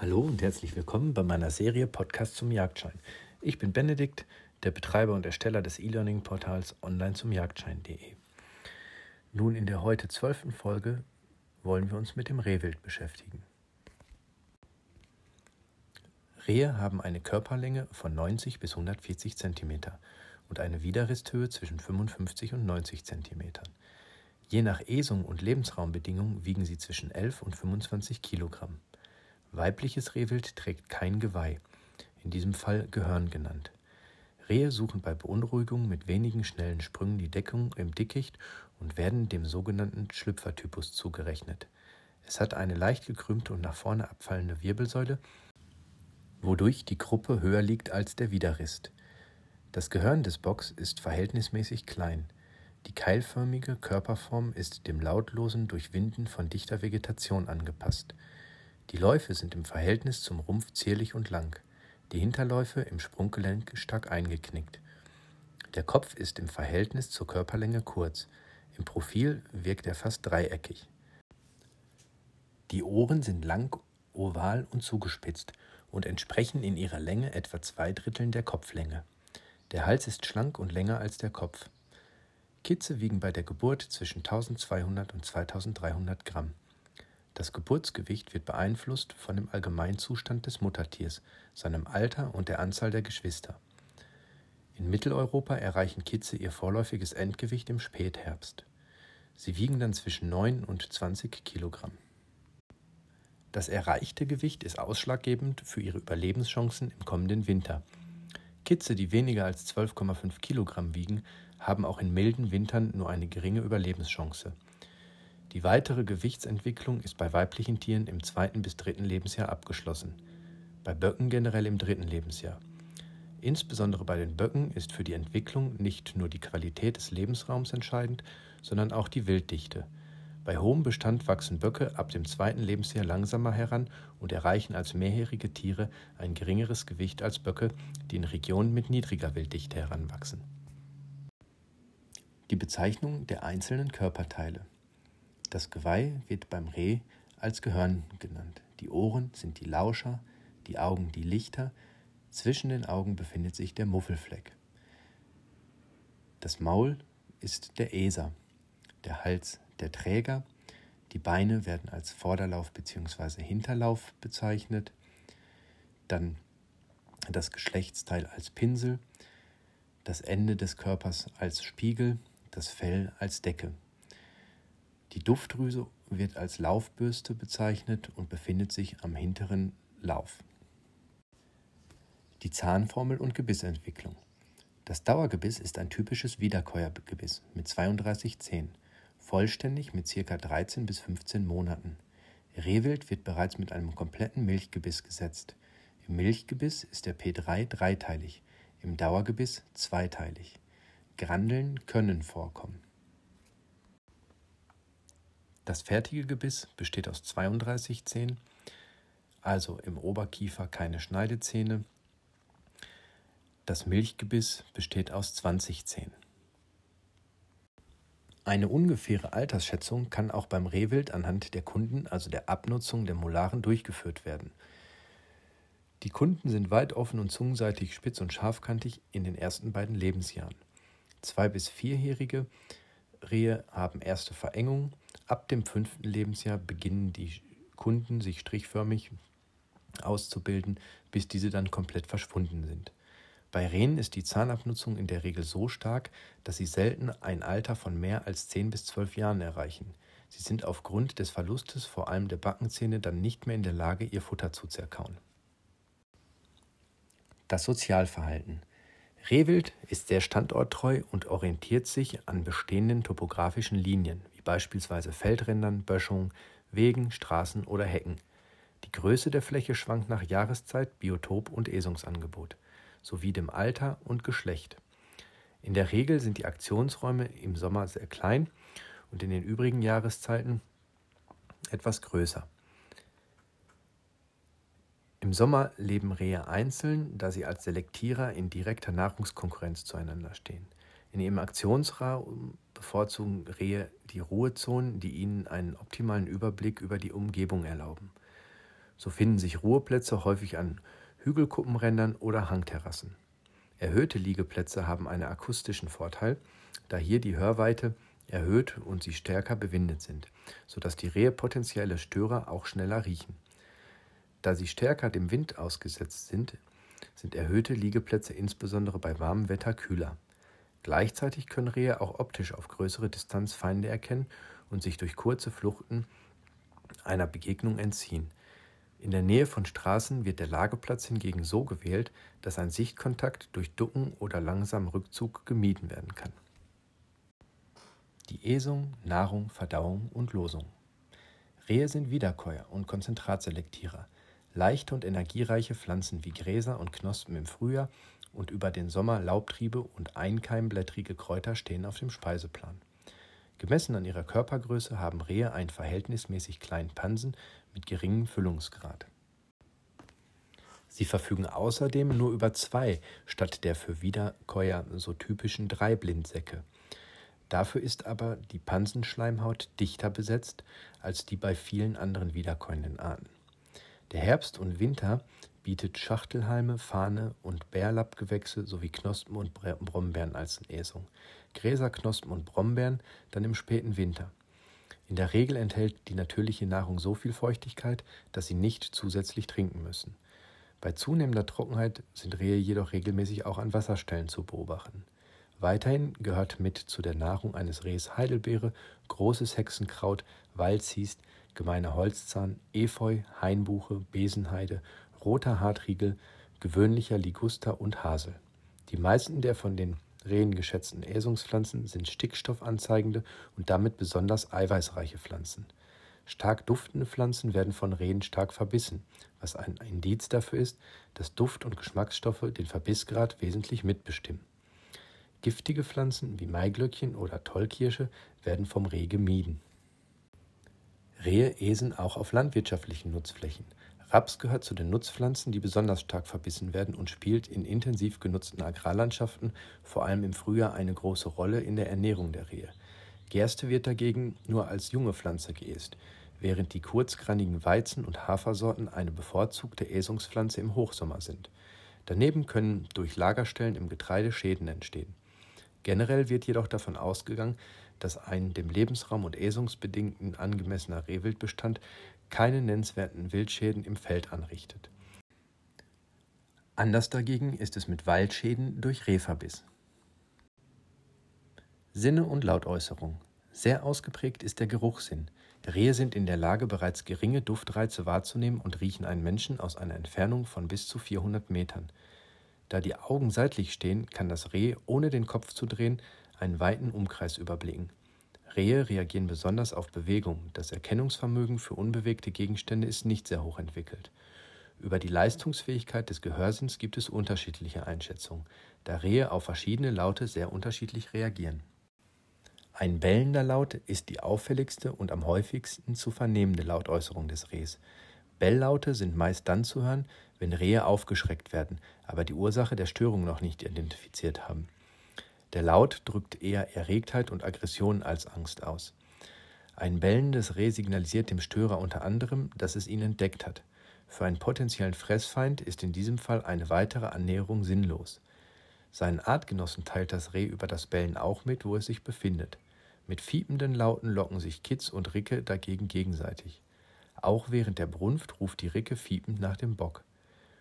Hallo und herzlich willkommen bei meiner Serie Podcast zum Jagdschein. Ich bin Benedikt, der Betreiber und Ersteller des E-Learning-Portals online zum Jagdschein.de. Nun in der heute zwölften Folge wollen wir uns mit dem Rehwild beschäftigen. Rehe haben eine Körperlänge von 90 bis 140 cm und eine Widerristhöhe zwischen 55 und 90 cm. Je nach Esung und Lebensraumbedingungen wiegen sie zwischen 11 und 25 Kilogramm. Weibliches Rehwild trägt kein Geweih, in diesem Fall Gehörn genannt. Rehe suchen bei Beunruhigung mit wenigen schnellen Sprüngen die Deckung im Dickicht und werden dem sogenannten Schlüpfertypus zugerechnet. Es hat eine leicht gekrümmte und nach vorne abfallende Wirbelsäule, wodurch die Gruppe höher liegt als der Widerrist. Das Gehörn des Bocks ist verhältnismäßig klein. Die keilförmige Körperform ist dem lautlosen Durchwinden von dichter Vegetation angepasst. Die Läufe sind im Verhältnis zum Rumpf zierlich und lang, die Hinterläufe im Sprunggelenk stark eingeknickt. Der Kopf ist im Verhältnis zur Körperlänge kurz, im Profil wirkt er fast dreieckig. Die Ohren sind lang, oval und zugespitzt und entsprechen in ihrer Länge etwa zwei Dritteln der Kopflänge. Der Hals ist schlank und länger als der Kopf. Kitze wiegen bei der Geburt zwischen 1200 und 2300 Gramm. Das Geburtsgewicht wird beeinflusst von dem Allgemeinzustand des Muttertiers, seinem Alter und der Anzahl der Geschwister. In Mitteleuropa erreichen Kitze ihr vorläufiges Endgewicht im Spätherbst. Sie wiegen dann zwischen 9 und 20 Kilogramm. Das erreichte Gewicht ist ausschlaggebend für ihre Überlebenschancen im kommenden Winter. Kitze, die weniger als 12,5 Kilogramm wiegen, haben auch in milden Wintern nur eine geringe Überlebenschance. Die weitere Gewichtsentwicklung ist bei weiblichen Tieren im zweiten bis dritten Lebensjahr abgeschlossen, bei Böcken generell im dritten Lebensjahr. Insbesondere bei den Böcken ist für die Entwicklung nicht nur die Qualität des Lebensraums entscheidend, sondern auch die Wilddichte. Bei hohem Bestand wachsen Böcke ab dem zweiten Lebensjahr langsamer heran und erreichen als mehrjährige Tiere ein geringeres Gewicht als Böcke, die in Regionen mit niedriger Wilddichte heranwachsen. Die Bezeichnung der einzelnen Körperteile. Das Geweih wird beim Reh als Gehörn genannt. Die Ohren sind die Lauscher, die Augen die Lichter, zwischen den Augen befindet sich der Muffelfleck. Das Maul ist der Eser, der Hals der Träger, die Beine werden als Vorderlauf bzw. Hinterlauf bezeichnet, dann das Geschlechtsteil als Pinsel, das Ende des Körpers als Spiegel, das Fell als Decke. Die Duftdrüse wird als Laufbürste bezeichnet und befindet sich am hinteren Lauf. Die Zahnformel und Gebissentwicklung. Das Dauergebiss ist ein typisches Wiederkäuergebiss mit 32 Zähnen, vollständig mit ca. 13 bis 15 Monaten. Rehwild wird bereits mit einem kompletten Milchgebiss gesetzt. Im Milchgebiss ist der P3 dreiteilig, im Dauergebiss zweiteilig. Grandeln können vorkommen. Das fertige Gebiss besteht aus 32 Zähnen, also im Oberkiefer keine Schneidezähne. Das Milchgebiss besteht aus 20 Zähnen. Eine ungefähre Altersschätzung kann auch beim Rehwild anhand der Kunden, also der Abnutzung der Molaren, durchgeführt werden. Die Kunden sind weit offen und zungenseitig spitz und scharfkantig in den ersten beiden Lebensjahren. Zwei- bis vierjährige Rehe haben erste Verengungen. Ab dem fünften Lebensjahr beginnen die Kunden sich strichförmig auszubilden, bis diese dann komplett verschwunden sind. Bei Rehen ist die Zahnabnutzung in der Regel so stark, dass sie selten ein Alter von mehr als 10 bis 12 Jahren erreichen. Sie sind aufgrund des Verlustes vor allem der Backenzähne dann nicht mehr in der Lage, ihr Futter zu zerkauen. Das Sozialverhalten. Rehwild ist sehr standorttreu und orientiert sich an bestehenden topografischen Linien, wie beispielsweise Feldrändern, Böschungen, Wegen, Straßen oder Hecken. Die Größe der Fläche schwankt nach Jahreszeit, Biotop und Esungsangebot sowie dem Alter und Geschlecht. In der Regel sind die Aktionsräume im Sommer sehr klein und in den übrigen Jahreszeiten etwas größer. Im Sommer leben Rehe einzeln, da sie als Selektierer in direkter Nahrungskonkurrenz zueinander stehen. In ihrem Aktionsraum bevorzugen Rehe die Ruhezonen, die ihnen einen optimalen Überblick über die Umgebung erlauben. So finden sich Ruheplätze häufig an Hügelkuppenrändern oder Hangterrassen. Erhöhte Liegeplätze haben einen akustischen Vorteil, da hier die Hörweite erhöht und sie stärker bewindet sind, sodass die Rehe potenzielle Störer auch schneller riechen. Da sie stärker dem Wind ausgesetzt sind, sind erhöhte Liegeplätze insbesondere bei warmem Wetter kühler. Gleichzeitig können Rehe auch optisch auf größere Distanz Feinde erkennen und sich durch kurze Fluchten einer Begegnung entziehen. In der Nähe von Straßen wird der Lageplatz hingegen so gewählt, dass ein Sichtkontakt durch Ducken oder langsamen Rückzug gemieden werden kann. Die Esung, Nahrung, Verdauung und Losung. Rehe sind Wiederkäuer und Konzentratselektierer. Leichte und energiereiche Pflanzen wie Gräser und Knospen im Frühjahr und über den Sommer Laubtriebe und einkeimblättrige Kräuter stehen auf dem Speiseplan. Gemessen an ihrer Körpergröße haben Rehe einen verhältnismäßig kleinen Pansen mit geringem Füllungsgrad. Sie verfügen außerdem nur über zwei statt der für Wiederkäuer so typischen drei Blindsäcke – Dafür ist aber die Pansenschleimhaut dichter besetzt als die bei vielen anderen wiederkäuenden Arten. Der Herbst und Winter bietet Schachtelhalme, Fahne und Bärlappgewächse sowie Knospen und Brombeeren als Äsung. Gräser, Knospen und Brombeeren dann im späten Winter. In der Regel enthält die natürliche Nahrung so viel Feuchtigkeit, dass sie nicht zusätzlich trinken müssen. Bei zunehmender Trockenheit sind Rehe jedoch regelmäßig auch an Wasserstellen zu beobachten. Weiterhin gehört mit zu der Nahrung eines Rehs Heidelbeere, großes Hexenkraut, Waldziest, gemeiner Holzzahn, Efeu, Hainbuche, Besenheide, roter Hartriegel, gewöhnlicher Liguster und Hasel. Die meisten der von den Rehen geschätzten Äsungspflanzen sind stickstoffanzeigende und damit besonders eiweißreiche Pflanzen. Stark duftende Pflanzen werden von Rehen stark verbissen, was ein Indiz dafür ist, dass Duft- und Geschmacksstoffe den Verbissgrad wesentlich mitbestimmen. Giftige Pflanzen wie Maiglöckchen oder Tollkirsche werden vom Reh gemieden. Rehe esen auch auf landwirtschaftlichen Nutzflächen. Raps gehört zu den Nutzpflanzen, die besonders stark verbissen werden und spielt in intensiv genutzten Agrarlandschaften vor allem im Frühjahr eine große Rolle in der Ernährung der Rehe. Gerste wird dagegen nur als junge Pflanze geäst, während die kurzgrandigen Weizen- und Hafersorten eine bevorzugte Äsungspflanze im Hochsommer sind. Daneben können durch Lagerstellen im Getreide Schäden entstehen. Generell wird jedoch davon ausgegangen, dass ein dem Lebensraum und äsungsbedingten angemessener Rehwildbestand keine nennenswerten Wildschäden im Feld anrichtet. Anders dagegen ist es mit Waldschäden durch Rehverbiss. Sinne und Lautäußerung. Sehr ausgeprägt ist der Geruchssinn. Rehe sind in der Lage, bereits geringe Duftreize wahrzunehmen und riechen einen Menschen aus einer Entfernung von bis zu 400 Metern. Da die Augen seitlich stehen, kann das Reh, ohne den Kopf zu drehen, einen weiten Umkreis überblicken. Rehe reagieren besonders auf Bewegung. Das Erkennungsvermögen für unbewegte Gegenstände ist nicht sehr hoch entwickelt. Über die Leistungsfähigkeit des Gehörsinns gibt es unterschiedliche Einschätzungen, da Rehe auf verschiedene Laute sehr unterschiedlich reagieren. Ein bellender Laut ist die auffälligste und am häufigsten zu vernehmende Lautäußerung des Rehs. Belllaute sind meist dann zu hören, wenn Rehe aufgeschreckt werden, aber die Ursache der Störung noch nicht identifiziert haben. Der Laut drückt eher Erregtheit und Aggression als Angst aus. Ein bellendes Reh signalisiert dem Störer unter anderem, dass es ihn entdeckt hat. Für einen potenziellen Fressfeind ist in diesem Fall eine weitere Annäherung sinnlos. Seinen Artgenossen teilt das Reh über das Bellen auch mit, wo es sich befindet. Mit fiependen Lauten locken sich Kitz und Ricke dagegen gegenseitig. Auch während der Brunft ruft die Ricke fiepend nach dem Bock.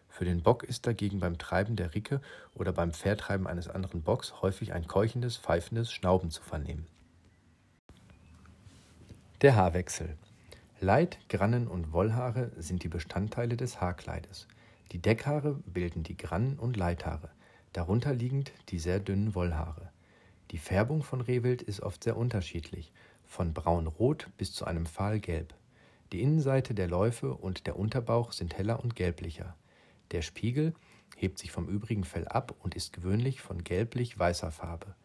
Für den Bock ist dagegen beim Treiben der Ricke oder beim Vertreiben eines anderen Bocks häufig ein keuchendes, pfeifendes Schnauben zu vernehmen. Der Haarwechsel. Leid, Grannen und Wollhaare sind die Bestandteile des Haarkleides. Die Deckhaare bilden die Grannen- und Leithaare, darunter liegend die sehr dünnen Wollhaare. Die Färbung von Rehwild ist oft sehr unterschiedlich, von braun-rot bis zu einem fahlgelb. Die Innenseite der Läufe und der Unterbauch sind heller und gelblicher. Der Spiegel hebt sich vom übrigen Fell ab und ist gewöhnlich von gelblich-weißer Farbe.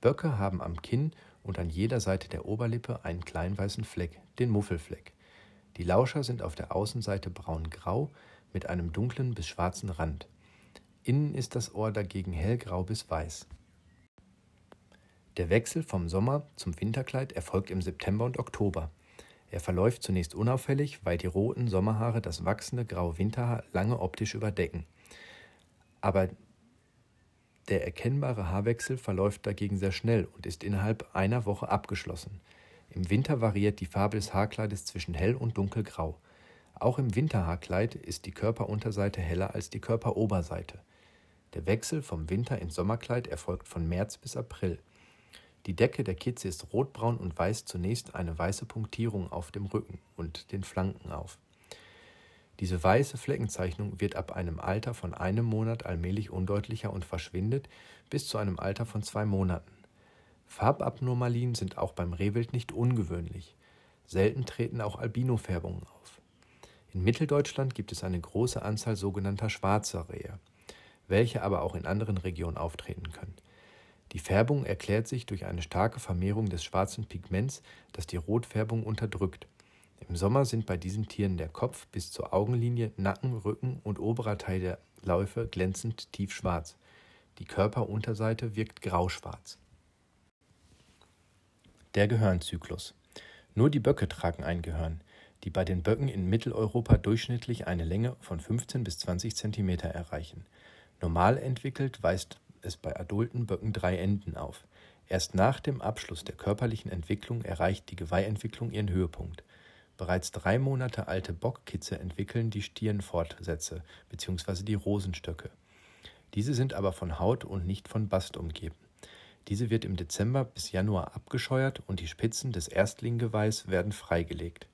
Böcke haben am Kinn und an jeder Seite der Oberlippe einen kleinen weißen Fleck, den Muffelfleck. Die Lauscher sind auf der Außenseite braun-grau mit einem dunklen bis schwarzen Rand. Innen ist das Ohr dagegen hellgrau bis weiß. Der Wechsel vom Sommer zum Winterkleid erfolgt im September und Oktober. Er verläuft zunächst unauffällig, weil die roten Sommerhaare das wachsende graue Winterhaar lange optisch überdecken. Aber der erkennbare Haarwechsel verläuft dagegen sehr schnell und ist innerhalb einer Woche abgeschlossen. Im Winter variiert die Farbe des Haarkleides zwischen hell und dunkelgrau. Auch im Winterhaarkleid ist die Körperunterseite heller als die Körperoberseite. Der Wechsel vom Winter ins Sommerkleid erfolgt von März bis April. Die Decke der Kitze ist rotbraun und weist zunächst eine weiße Punktierung auf dem Rücken und den Flanken auf. Diese weiße Fleckenzeichnung wird ab einem Alter von einem Monat allmählich undeutlicher und verschwindet bis zu einem Alter von zwei Monaten. Farbabnormalien sind auch beim Rehwild nicht ungewöhnlich. Selten treten auch Albinofärbungen auf. In Mitteldeutschland gibt es eine große Anzahl sogenannter schwarzer Rehe, welche aber auch in anderen Regionen auftreten können. Die Färbung erklärt sich durch eine starke Vermehrung des schwarzen Pigments, das die Rotfärbung unterdrückt. Im Sommer sind bei diesen Tieren der Kopf bis zur Augenlinie, Nacken, Rücken und oberer Teil der Läufe glänzend tiefschwarz. Die Körperunterseite wirkt grauschwarz. Der Gehörnzyklus. Nur die Böcke tragen ein Gehörn, die bei den Böcken in Mitteleuropa durchschnittlich eine Länge von 15 bis 20 cm erreichen. Normal entwickelt weist es bei adulten Böcken drei Enden auf. Erst nach dem Abschluss der körperlichen Entwicklung erreicht die Geweihentwicklung ihren Höhepunkt. Bereits drei Monate alte Bockkitze entwickeln die Stirnfortsätze bzw. die Rosenstöcke. Diese sind aber von Haut und nicht von Bast umgeben. Diese wird im Dezember bis Januar abgescheuert und die Spitzen des Erstlingsgeweihs werden freigelegt.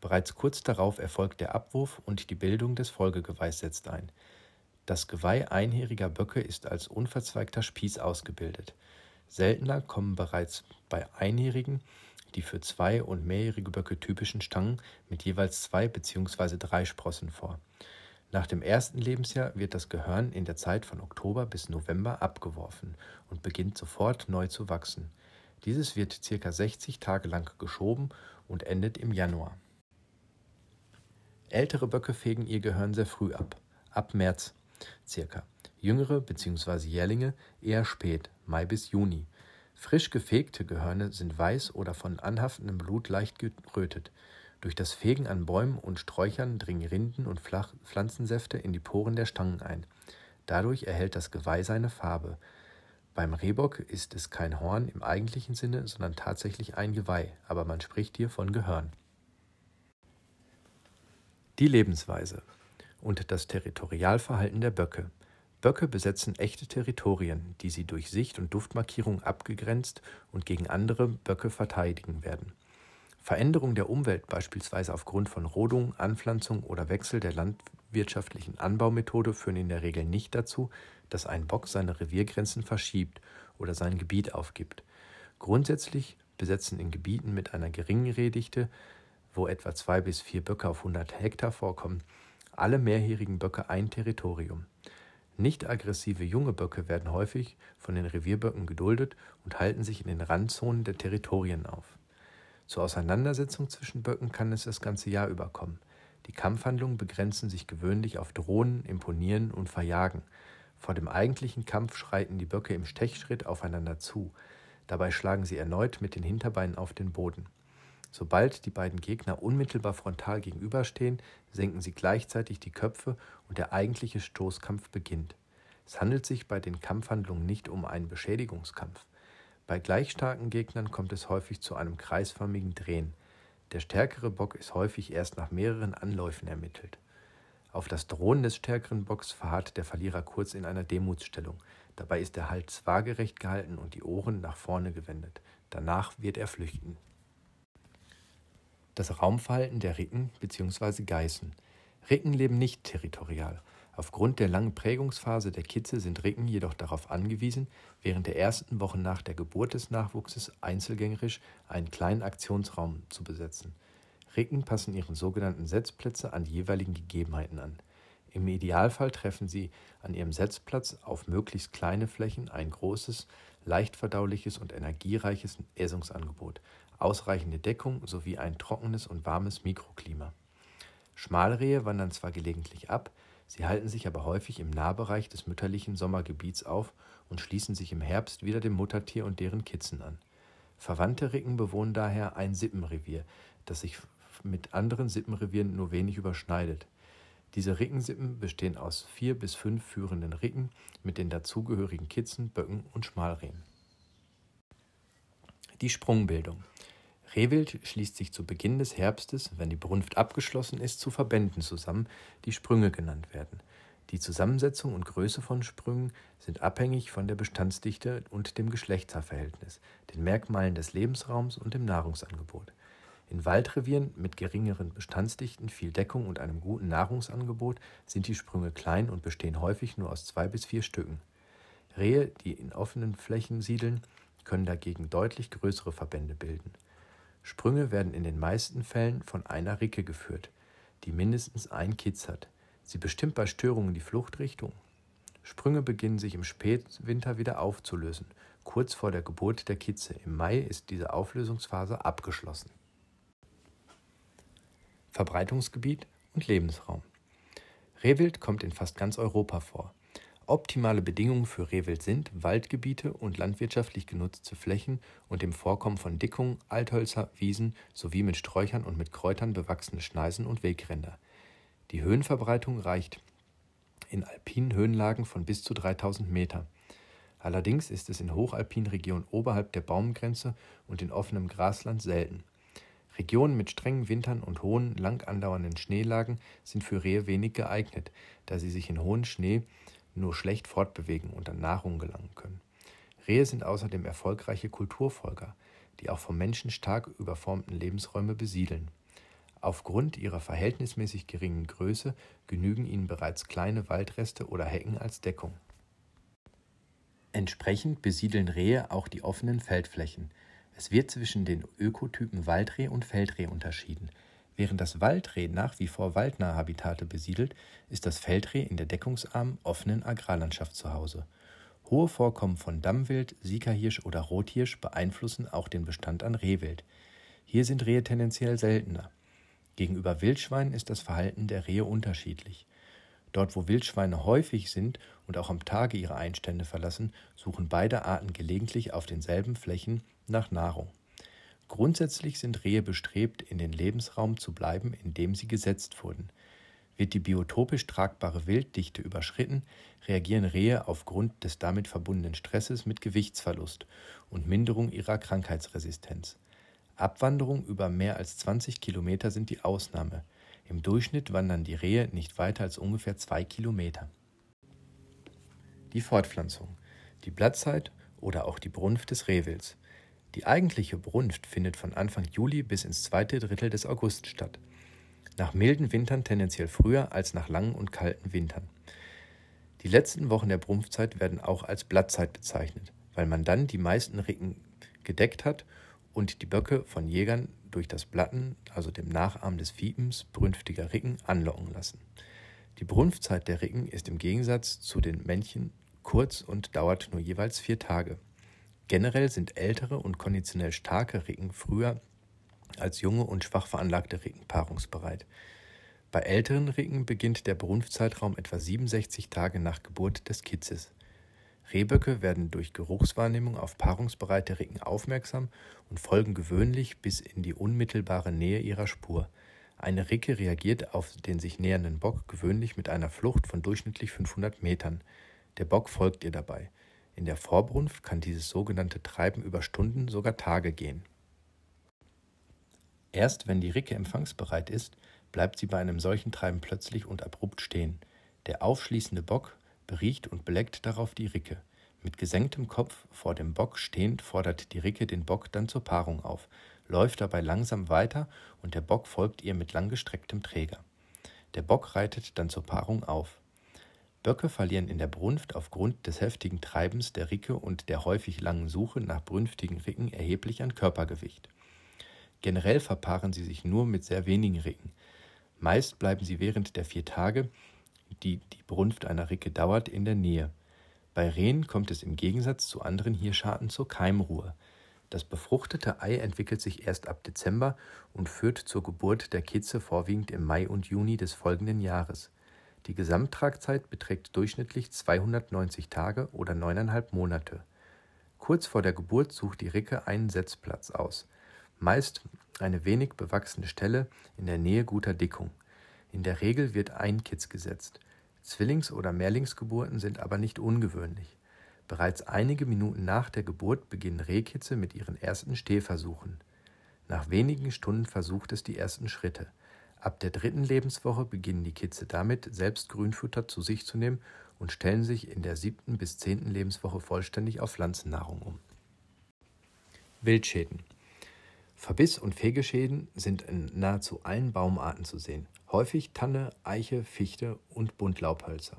Bereits kurz darauf erfolgt der Abwurf und die Bildung des Folgegeweihs setzt ein. Das Geweih einjähriger Böcke ist als unverzweigter Spieß ausgebildet. Seltener kommen bereits bei einjährigen die für zwei- und mehrjährige Böcke typischen Stangen mit jeweils zwei bzw. drei Sprossen vor. Nach dem ersten Lebensjahr wird das Gehörn in der Zeit von Oktober bis November abgeworfen und beginnt sofort neu zu wachsen. Dieses wird ca. 60 Tage lang geschoben und endet im Januar. Ältere Böcke fegen ihr Gehörn sehr früh ab, ab März circa. Jüngere bzw. Jährlinge eher spät, Mai bis Juni. Frisch gefegte Gehörne sind weiß oder von anhaftendem Blut leicht gerötet. Durch das Fegen an Bäumen und Sträuchern dringen Rinden und Pflanzensäfte in die Poren der Stangen ein. Dadurch erhält das Geweih seine Farbe. Beim Rehbock ist es kein Horn im eigentlichen Sinne, sondern tatsächlich ein Geweih, aber man spricht hier von Gehörn. Die Lebensweise und das Territorialverhalten der Böcke. Böcke besetzen echte Territorien, die sie durch Sicht- und Duftmarkierung abgegrenzt und gegen andere Böcke verteidigen werden. Veränderung der Umwelt, beispielsweise aufgrund von Rodung, Anpflanzung oder Wechsel der landwirtschaftlichen Anbaumethode, führen in der Regel nicht dazu, dass ein Bock seine Reviergrenzen verschiebt oder sein Gebiet aufgibt. Grundsätzlich besetzen in Gebieten mit einer geringen Rehdichte, wo etwa zwei bis vier Böcke auf 100 Hektar vorkommen, alle mehrjährigen Böcke ein Territorium. Nicht aggressive junge Böcke werden häufig von den Revierböcken geduldet und halten sich in den Randzonen der Territorien auf. Zur Auseinandersetzung zwischen Böcken kann es das ganze Jahr über kommen. Die Kampfhandlungen begrenzen sich gewöhnlich auf Drohnen, Imponieren und Verjagen. Vor dem eigentlichen Kampf schreiten die Böcke im Stechschritt aufeinander zu. Dabei schlagen sie erneut mit den Hinterbeinen auf den Boden. Sobald die beiden Gegner unmittelbar frontal gegenüberstehen, senken sie gleichzeitig die Köpfe und der eigentliche Stoßkampf beginnt. Es handelt sich bei den Kampfhandlungen nicht um einen Beschädigungskampf. Bei gleich starken Gegnern kommt es häufig zu einem kreisförmigen Drehen. Der stärkere Bock ist häufig erst nach mehreren Anläufen ermittelt. Auf das Drohen des stärkeren Bocks verharrt der Verlierer kurz in einer Demutsstellung. Dabei ist der Hals waagerecht gehalten und die Ohren nach vorne gewendet. Danach wird er flüchten das Raumverhalten der Ricken bzw. Geißen. Ricken leben nicht territorial. Aufgrund der langen Prägungsphase der Kitze sind Ricken jedoch darauf angewiesen, während der ersten Wochen nach der Geburt des Nachwuchses einzelgängerisch einen kleinen Aktionsraum zu besetzen. Ricken passen ihren sogenannten Setzplätze an die jeweiligen Gegebenheiten an. Im Idealfall treffen sie an ihrem Setzplatz auf möglichst kleine Flächen ein großes, leicht verdauliches und energiereiches Essungsangebot, ausreichende Deckung sowie ein trockenes und warmes Mikroklima. Schmalrehe wandern zwar gelegentlich ab, sie halten sich aber häufig im Nahbereich des mütterlichen Sommergebiets auf und schließen sich im Herbst wieder dem Muttertier und deren Kitzen an. Verwandte Ricken bewohnen daher ein Sippenrevier, das sich mit anderen Sippenrevieren nur wenig überschneidet. Diese Rickensippen bestehen aus vier bis fünf führenden Ricken mit den dazugehörigen Kitzen, Böcken und Schmalrehen. Die Sprungbildung. Rehwild schließt sich zu Beginn des Herbstes, wenn die Brunft abgeschlossen ist, zu Verbänden zusammen, die Sprünge genannt werden. Die Zusammensetzung und Größe von Sprüngen sind abhängig von der Bestandsdichte und dem Geschlechtsverhältnis, den Merkmalen des Lebensraums und dem Nahrungsangebot. In Waldrevieren mit geringeren Bestandsdichten, viel Deckung und einem guten Nahrungsangebot sind die Sprünge klein und bestehen häufig nur aus zwei bis vier Stücken. Rehe, die in offenen Flächen siedeln, können dagegen deutlich größere Verbände bilden. Sprünge werden in den meisten Fällen von einer Ricke geführt, die mindestens ein Kitz hat. Sie bestimmt bei Störungen die Fluchtrichtung. Sprünge beginnen sich im Spätwinter wieder aufzulösen, kurz vor der Geburt der Kitze. Im Mai ist diese Auflösungsphase abgeschlossen. Verbreitungsgebiet und Lebensraum. Rehwild kommt in fast ganz Europa vor. Optimale Bedingungen für Rehwild sind Waldgebiete und landwirtschaftlich genutzte Flächen und dem Vorkommen von Dickungen, Althölzer, Wiesen sowie mit Sträuchern und mit Kräutern bewachsene Schneisen und Wegränder. Die Höhenverbreitung reicht in alpinen Höhenlagen von bis zu 3000 Meter. Allerdings ist es in hochalpinen Regionen oberhalb der Baumgrenze und in offenem Grasland selten. Regionen mit strengen Wintern und hohen, lang andauernden Schneelagen sind für Rehe wenig geeignet, da sie sich in hohem Schnee nur schlecht fortbewegen und an Nahrung gelangen können. Rehe sind außerdem erfolgreiche Kulturfolger, die auch vom Menschen stark überformten Lebensräume besiedeln. Aufgrund ihrer verhältnismäßig geringen Größe genügen ihnen bereits kleine Waldreste oder Hecken als Deckung. Entsprechend besiedeln Rehe auch die offenen Feldflächen. Es wird zwischen den Ökotypen Waldreh und Feldreh unterschieden. Während das Waldreh nach wie vor waldnahe Habitate besiedelt, ist das Feldreh in der deckungsarmen, offenen Agrarlandschaft zu Hause. Hohe Vorkommen von Dammwild, Siegerhirsch oder Rothirsch beeinflussen auch den Bestand an Rehwild. Hier sind Rehe tendenziell seltener. Gegenüber Wildschweinen ist das Verhalten der Rehe unterschiedlich. Dort, wo Wildschweine häufig sind und auch am Tage ihre Einstände verlassen, suchen beide Arten gelegentlich auf denselben Flächen nach Nahrung. Grundsätzlich sind Rehe bestrebt, in den Lebensraum zu bleiben, in dem sie gesetzt wurden. Wird die biotopisch tragbare Wilddichte überschritten, reagieren Rehe aufgrund des damit verbundenen Stresses mit Gewichtsverlust und Minderung ihrer Krankheitsresistenz. Abwanderung über mehr als 20 Kilometer sind die Ausnahme. Im Durchschnitt wandern die Rehe nicht weiter als ungefähr zwei Kilometer. Die Fortpflanzung, die Blattzeit oder auch die Brunft des Rehwilds. Die eigentliche Brunft findet von Anfang Juli bis ins zweite Drittel des August statt. Nach milden Wintern tendenziell früher als nach langen und kalten Wintern. Die letzten Wochen der Brunftzeit werden auch als Blattzeit bezeichnet, weil man dann die meisten Ricken gedeckt hat und die Böcke von Jägern durch das Blatten, also dem Nachahmen des Fiepens, brünftiger Ricken anlocken lassen. Die Brunftzeit der Ricken ist im Gegensatz zu den Männchen kurz und dauert nur jeweils vier Tage. Generell sind ältere und konditionell starke Ricken früher als junge und schwach veranlagte Ricken paarungsbereit. Bei älteren Ricken beginnt der Brunftzeitraum etwa 67 Tage nach Geburt des Kitzes. Rehböcke werden durch Geruchswahrnehmung auf paarungsbereite Ricken aufmerksam und folgen gewöhnlich bis in die unmittelbare Nähe ihrer Spur. Eine Ricke reagiert auf den sich nähernden Bock gewöhnlich mit einer Flucht von durchschnittlich 500 Metern. Der Bock folgt ihr dabei. In der Vorbrunft kann dieses sogenannte Treiben über Stunden, sogar Tage gehen. Erst wenn die Ricke empfangsbereit ist, bleibt sie bei einem solchen Treiben plötzlich und abrupt stehen. Der aufschließende Bock beriecht und beleckt darauf die Ricke. Mit gesenktem Kopf vor dem Bock stehend fordert die Ricke den Bock dann zur Paarung auf, läuft dabei langsam weiter und der Bock folgt ihr mit langgestrecktem Träger. Der Bock reitet dann zur Paarung auf. Böcke verlieren in der Brunft aufgrund des heftigen Treibens der Ricke und der häufig langen Suche nach brünftigen Ricken erheblich an Körpergewicht. Generell verpaaren sie sich nur mit sehr wenigen Ricken. Meist bleiben sie während der vier Tage, die die Brunft einer Ricke dauert, in der Nähe. Bei Rehen kommt es im Gegensatz zu anderen Hirscharten zur Keimruhe. Das befruchtete Ei entwickelt sich erst ab Dezember und führt zur Geburt der Kitze vorwiegend im Mai und Juni des folgenden Jahres. Die Gesamttragzeit beträgt durchschnittlich 290 Tage oder neuneinhalb Monate. Kurz vor der Geburt sucht die Ricke einen Setzplatz aus, meist eine wenig bewachsene Stelle in der Nähe guter Dickung. In der Regel wird ein Kitz gesetzt. Zwillings- oder Mehrlingsgeburten sind aber nicht ungewöhnlich. Bereits einige Minuten nach der Geburt beginnen Rehkitze mit ihren ersten Stehversuchen. Nach wenigen Stunden versucht es die ersten Schritte. Ab der dritten Lebenswoche beginnen die Kitze damit, selbst Grünfutter zu sich zu nehmen und stellen sich in der siebten bis zehnten Lebenswoche vollständig auf Pflanzennahrung um. Wildschäden. Verbiss- und Fegeschäden sind in nahezu allen Baumarten zu sehen, häufig Tanne, Eiche, Fichte und Buntlaubhölzer.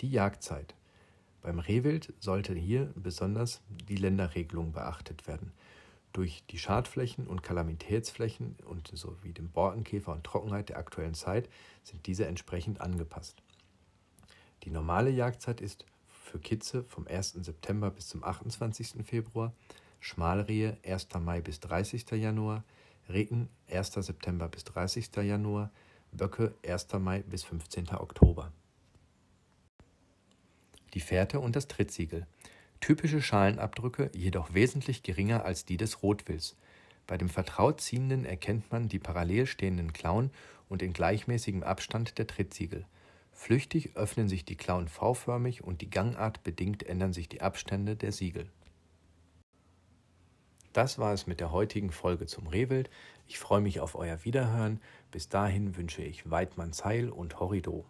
Die Jagdzeit. Beim Rehwild sollte hier besonders die Länderregelung beachtet werden. Durch die Schadflächen und Kalamitätsflächen und sowie dem Borkenkäfer und Trockenheit der aktuellen Zeit sind diese entsprechend angepasst. Die normale Jagdzeit ist für Kitze vom 1. September bis zum 28. Februar, Schmalrehe 1. Mai bis 30. Januar, Recken 1. September bis 30. Januar, Böcke 1. Mai bis 15. Oktober. Die Fährte und das Trittsiegel. Typische Schalenabdrücke, jedoch wesentlich geringer als die des Rotwilds. Bei dem vertraut ziehenden erkennt man die parallel stehenden Klauen und in gleichmäßigem Abstand der Trittsiegel. Flüchtig öffnen sich die Klauen V-förmig und die Gangart bedingt ändern sich die Abstände der Siegel. Das war es mit der heutigen Folge zum Rehwild. Ich freue mich auf euer Wiederhören. Bis dahin wünsche ich Weidmanns Heil und Horrido.